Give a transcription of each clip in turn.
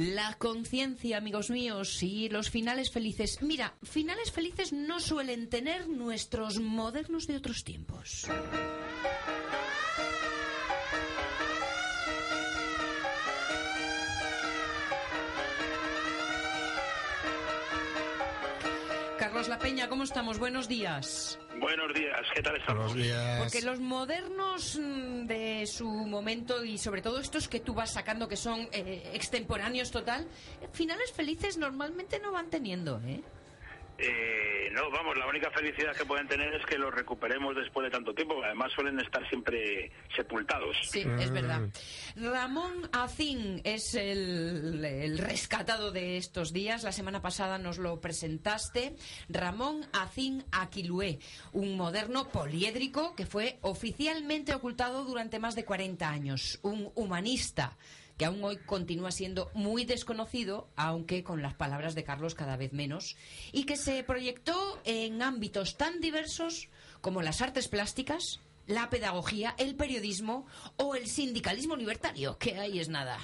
La conciencia, amigos míos, y los finales felices. Mira, finales felices no suelen tener nuestros modernos de otros tiempos. Carlos La Peña, ¿cómo estamos? Buenos días. Buenos días, ¿qué tal estamos? Buenos días. Porque los modernos mm, su momento y sobre todo estos que tú vas sacando que son eh, extemporáneos total, finales felices normalmente no van teniendo, ¿eh? Eh, no, vamos, la única felicidad que pueden tener es que los recuperemos después de tanto tiempo. Además suelen estar siempre sepultados. Sí, es verdad. Ramón Acín es el, el rescatado de estos días. La semana pasada nos lo presentaste. Ramón Acín Aquilué, un moderno poliédrico que fue oficialmente ocultado durante más de 40 años. Un humanista que aún hoy continúa siendo muy desconocido, aunque con las palabras de Carlos cada vez menos, y que se proyectó en ámbitos tan diversos como las artes plásticas, la pedagogía, el periodismo o el sindicalismo libertario, que ahí es nada.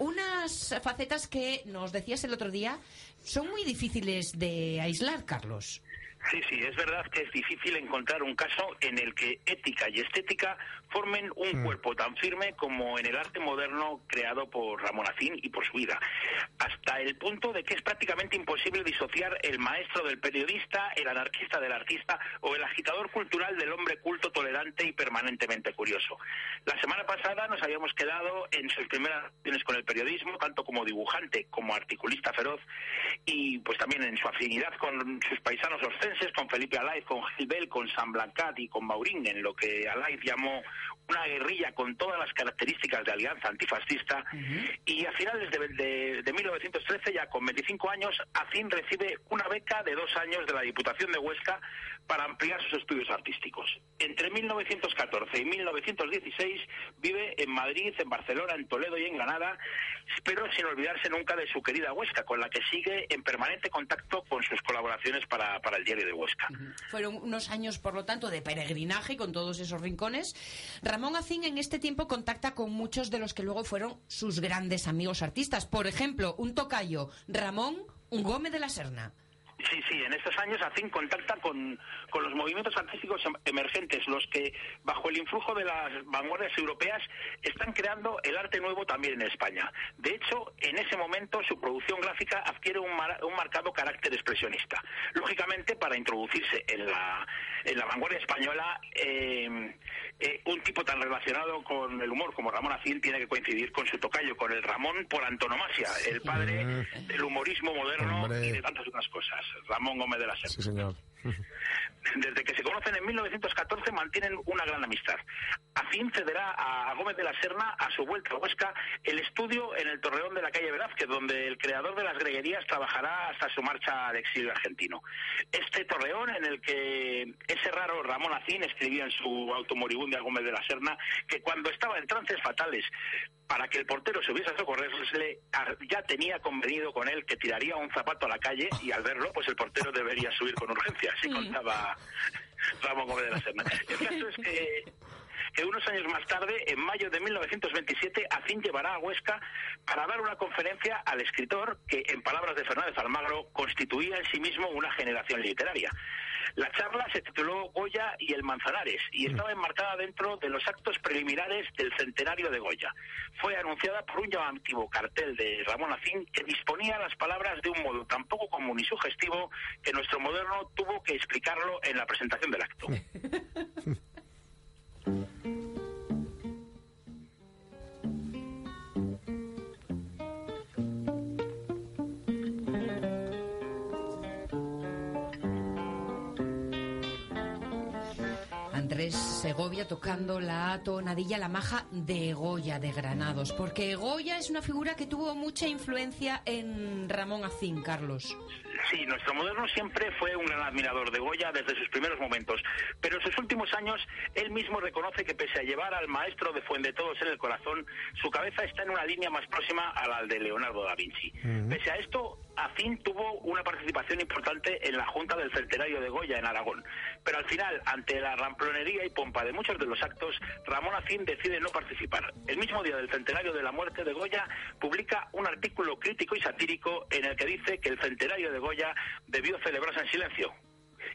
Unas facetas que nos decías el otro día son muy difíciles de aislar, Carlos. Sí, sí, es verdad que es difícil encontrar un caso en el que ética y estética formen un cuerpo tan firme como en el arte moderno creado por Ramón Acín y por su vida, hasta el punto de que es prácticamente imposible disociar el maestro del periodista, el anarquista del artista o el agitador cultural del hombre culto, tolerante y permanentemente curioso. La semana pasada nos habíamos quedado en sus primeras relaciones con el periodismo, tanto como dibujante como articulista feroz, y pues también en su afinidad con sus paisanos con Felipe Alaiz, con Gilbel, con San Blancat y con Maurín, en lo que Alaiz llamó una guerrilla con todas las características de alianza antifascista y a finales de, de- de 1913, ya con 25 años, Acín recibe una beca de dos años de la Diputación de Huesca para ampliar sus estudios artísticos. Entre 1914 y 1916 vive en Madrid, en Barcelona, en Toledo y en Granada, pero sin olvidarse nunca de su querida Huesca, con la que sigue en permanente contacto con sus colaboraciones para, para el diario de Huesca. Fueron unos años, por lo tanto, de peregrinaje con todos esos rincones. Ramón Acín en este tiempo contacta con muchos de los que luego fueron sus grandes amigos artistas. Por ejemplo, un tocayo, Ramón Gómez de la Serna. Sí, sí, en estos años Acín contacta con, con los movimientos artísticos em- emergentes, los que, bajo el influjo de las vanguardias europeas, están creando el arte nuevo también en España. De hecho, en ese momento su producción gráfica adquiere un, un marcado carácter expresionista. Lógicamente, para introducirse en la, en la vanguardia española, eh, tipo tan relacionado con el humor como Ramón Acín tiene que coincidir con su tocayo, con el Ramón por antonomasia, el padre del humorismo moderno Hombre. y de tantas otras cosas. Ramón Gómez de la Serna. Sí, señor. Desde que se conocen en 1914 mantienen una gran amistad. Acín cederá a Gómez de la Serna a su vuelta a Huesca el estudio en el Torreón de la calle Velázquez, donde el creador de las greguerías trabajará hasta su marcha al exilio argentino. Este Torreón en el que ese raro Ramón Acín escribía en su automoribundia Gómez de la Serna que cuando estaba en trances fatales para que el portero subiese a socorrerle, ya tenía convenido con él que tiraría un zapato a la calle y al verlo, pues el portero debería subir con urgencia. Así contaba Ramón Gómez de la Serna. El caso es que, que unos años más tarde, en mayo de 1927, Acín llevará a Huesca para dar una conferencia al escritor que, en palabras de Fernández Almagro, constituía en sí mismo una generación literaria. La charla se tituló Goya y el Manzanares y estaba enmarcada dentro de los actos preliminares del centenario de Goya. Fue anunciada por un llamativo cartel de Ramón Acín que disponía las palabras de un modo tan poco común y sugestivo que nuestro moderno tuvo que explicarlo en la presentación del acto. tocando la tonadilla La Maja de Goya de Granados, porque Goya es una figura que tuvo mucha influencia en Ramón Acín, Carlos. Sí, nuestro moderno siempre fue un gran admirador de Goya desde sus primeros momentos, pero en sus últimos años él mismo reconoce que pese a llevar al maestro de Fuente Todos en el corazón, su cabeza está en una línea más próxima a la de Leonardo da Vinci. Pese a esto, Acín tuvo una participación importante en la Junta del Centenario de Goya en Aragón, pero al final, ante la ramplonería y pompa de muchos de los actos, Ramón Acín decide no participar. El mismo día del centenario de la muerte de Goya, publica un artículo crítico y satírico en el que dice que el centenario de Goya debió celebrarse en silencio,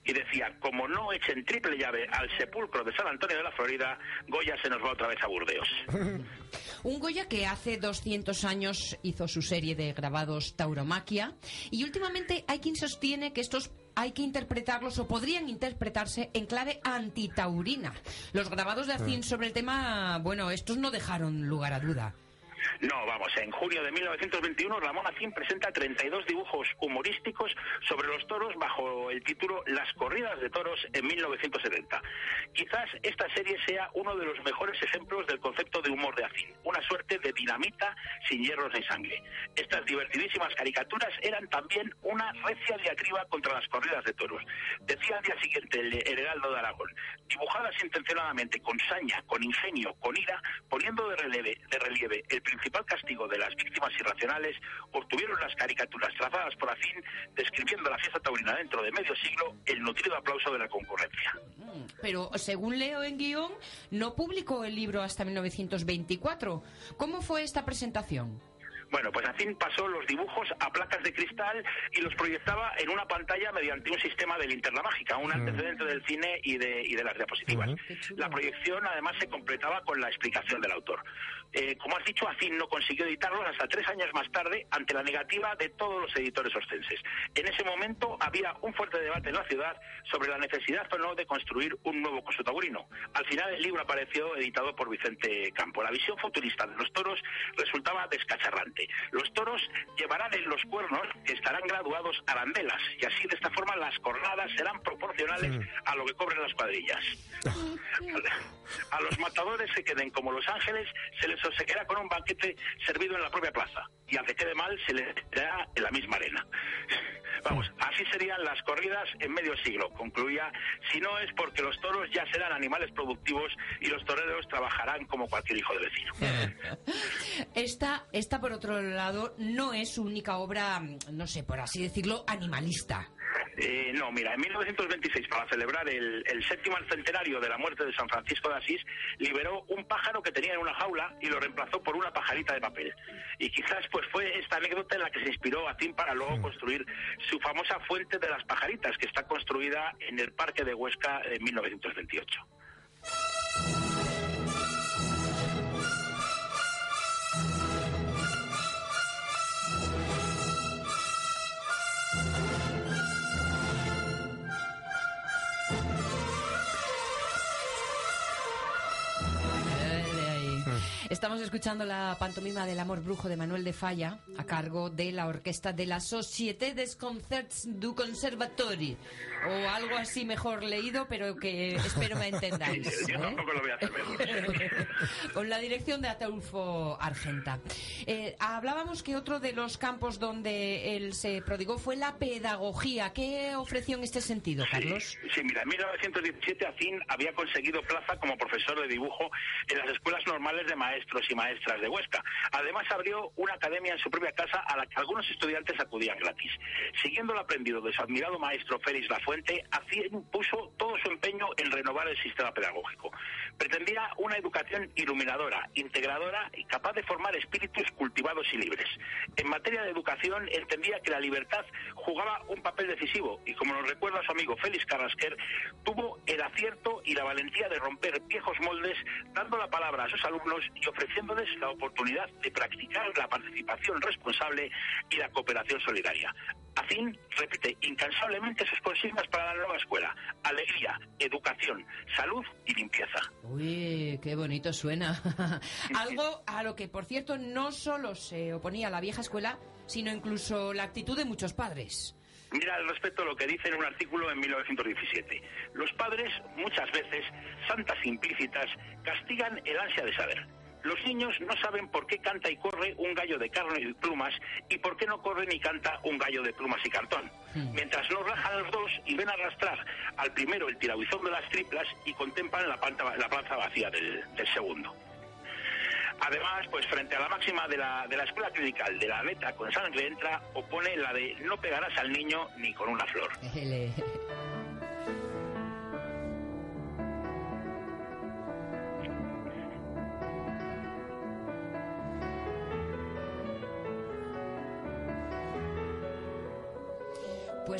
y decía, como no echen triple llave al sepulcro de San Antonio de la Florida, Goya se nos va otra vez a Burdeos. Un Goya que hace 200 años hizo su serie de grabados Tauromaquia y últimamente hay quien sostiene que estos hay que interpretarlos o podrían interpretarse en clave antitaurina. Los grabados de Acín sobre el tema, bueno, estos no dejaron lugar a duda. No, vamos, en junio de 1921 Ramón Acín presenta 32 dibujos humorísticos sobre los toros bajo el título Las corridas de toros en 1970. Quizás esta serie sea uno de los mejores ejemplos del concepto de humor de Acín, una suerte de dinamita sin hierros ni sangre. Estas divertidísimas caricaturas eran también una recia diatriba contra las corridas de toros. Decía al día siguiente el, Heraldo de Aragón, dibujadas intencionadamente con saña, con ingenio, con ira, poniendo de relieve, de relieve el principal castigo de las víctimas irracionales, obtuvieron las caricaturas trazadas por Acín describiendo la fiesta taurina dentro de medio siglo el nutrido aplauso de la concurrencia. Pero según leo en guion, no publicó el libro hasta 1924. ¿Cómo fue esta presentación? Bueno, pues Acín pasó los dibujos a placas de cristal y los proyectaba en una pantalla mediante un sistema de linterna mágica, un antecedente del cine y de, y de las diapositivas. La proyección además se completaba con la explicación del autor. Eh, como has dicho, Acín no consiguió editarlos hasta tres años más tarde ante la negativa de todos los editores ostenses. En ese momento había un fuerte debate en la ciudad sobre la necesidad o no de construir un nuevo coso taurino. Al final el libro apareció editado por Vicente Campo. La visión futurista de los toros resultaba descacharrante. Los toros llevarán en los cuernos que estarán graduados arandelas y así de esta forma las cornadas serán proporcionales a lo que cobren las cuadrillas. A los matadores se queden como los ángeles, se les obsequiará con un banquete servido en la propia plaza y al que quede mal se les dará en la misma arena. Vamos, así serían las corridas en medio siglo, concluía, si no es porque los toros ya serán animales productivos y los toreros trabajarán como cualquier hijo de vecino. Esta, esta, por otro lado, no es su única obra, no sé, por así decirlo, animalista. Eh, no, mira, en 1926, para celebrar el, el séptimo centenario de la muerte de San Francisco de Asís, liberó un pájaro que tenía en una jaula y lo reemplazó por una pajarita de papel. Y quizás pues fue esta anécdota en la que se inspiró a Tim para luego construir su famosa fuente de las pajaritas, que está construida en el Parque de Huesca en 1928. Estamos escuchando la pantomima del amor brujo de Manuel de Falla a cargo de la orquesta de la Société des Concerts du Conservatori o algo así mejor leído pero que espero me entendáis Yo ¿eh? tampoco lo voy a hacer mejor. con la dirección de Ataulfo Argenta Eh, hablábamos que otro de los campos donde él se prodigó fue la pedagogía ¿qué ofreció en este sentido Carlos? Sí, mira, en 1917 Acín había conseguido plaza como profesor de dibujo en las escuelas normales de maestros y maestras de Huesca. Además abrió una academia en su propia casa a la que algunos estudiantes acudían gratis. Siguiendo el aprendido de su admirado maestro Félix Lafuente, puso todo su empeño en renovar el sistema pedagógico. Pretendía una educación iluminadora, integradora y capaz de formar espíritus cultivados y libres. En materia de educación entendía que la libertad jugaba un papel decisivo y como nos recuerda su amigo Félix Carrasquer, tuvo el acierto y la valentía de romper viejos moldes, dando la palabra a sus alumnos y ofreciéndoles la oportunidad de practicar la participación responsable y la cooperación solidaria. Afín repite incansablemente sus consignas para la nueva escuela: alegría, educación, salud y limpieza. Uy, qué bonito suena. Algo a lo que, por cierto, no solo se oponía la vieja escuela, sino incluso la actitud de muchos padres. Mira al respecto lo que dice en un artículo en 1917. Los padres, muchas veces, santas implícitas, castigan el ansia de saber. Los niños no saben por qué canta y corre un gallo de carne y plumas y por qué no corre ni canta un gallo de plumas y cartón. Hmm. Mientras no rajan los dos y ven arrastrar al primero el tirabuzón de las triplas y contemplan la, planta- la plaza vacía del, del segundo. Además, pues frente a la máxima de la, de la escuela clerical de la aleta con sangre entra, opone la de no pegarás al niño ni con una flor.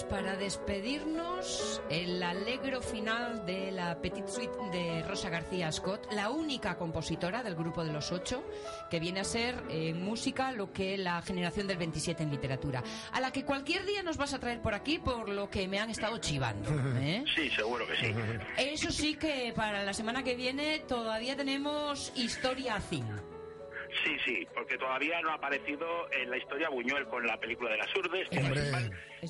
Para despedirnos, el alegro final de la Petite Suite de Rosa García Scott, la única compositora del grupo de los ocho, que viene a ser en música lo que la generación del 27 en literatura, a la que cualquier día nos vas a traer por aquí por lo que me han estado chivando. ¿eh? Sí, seguro que sí. Eso sí que para la semana que viene todavía tenemos historia Zing. Sí, sí, porque todavía no ha aparecido en la historia Buñuel con la película de las Urdes, que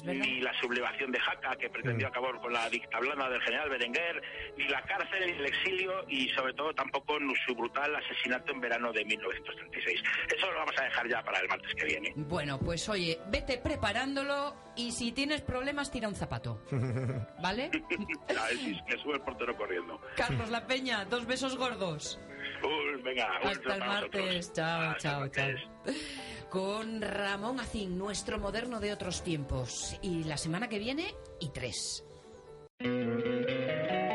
Ni la sublevación de Jaca, que pretendió acabar con la dictablanda del general Berenguer, ni la cárcel, ni el exilio, y sobre todo tampoco su brutal asesinato en verano de 1936. Eso lo vamos a dejar ya para el martes que viene. Bueno, pues oye, vete preparándolo y si tienes problemas tira un zapato. ¿Vale? A ver si me sube el portero corriendo. Carlos La Peña, dos besos gordos. Uy, venga, Hasta el martes. vosotros. Chao, Hasta el chao, chao. Con Ramón Acín, nuestro moderno de otros tiempos. Y la semana que viene, y tres.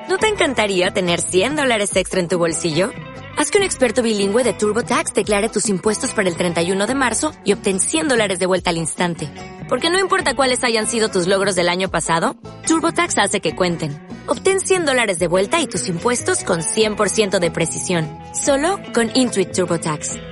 ¿No te encantaría tener 100 dólares extra en tu bolsillo? Haz que un experto bilingüe de TurboTax declare tus impuestos para el 31 de marzo y obtén 100 dólares de vuelta al instante. Porque no importa cuáles hayan sido tus logros del año pasado, TurboTax hace que cuenten. Obtén 100 dólares de vuelta y tus impuestos con 100% de precisión. Solo con Intuit TurboTax.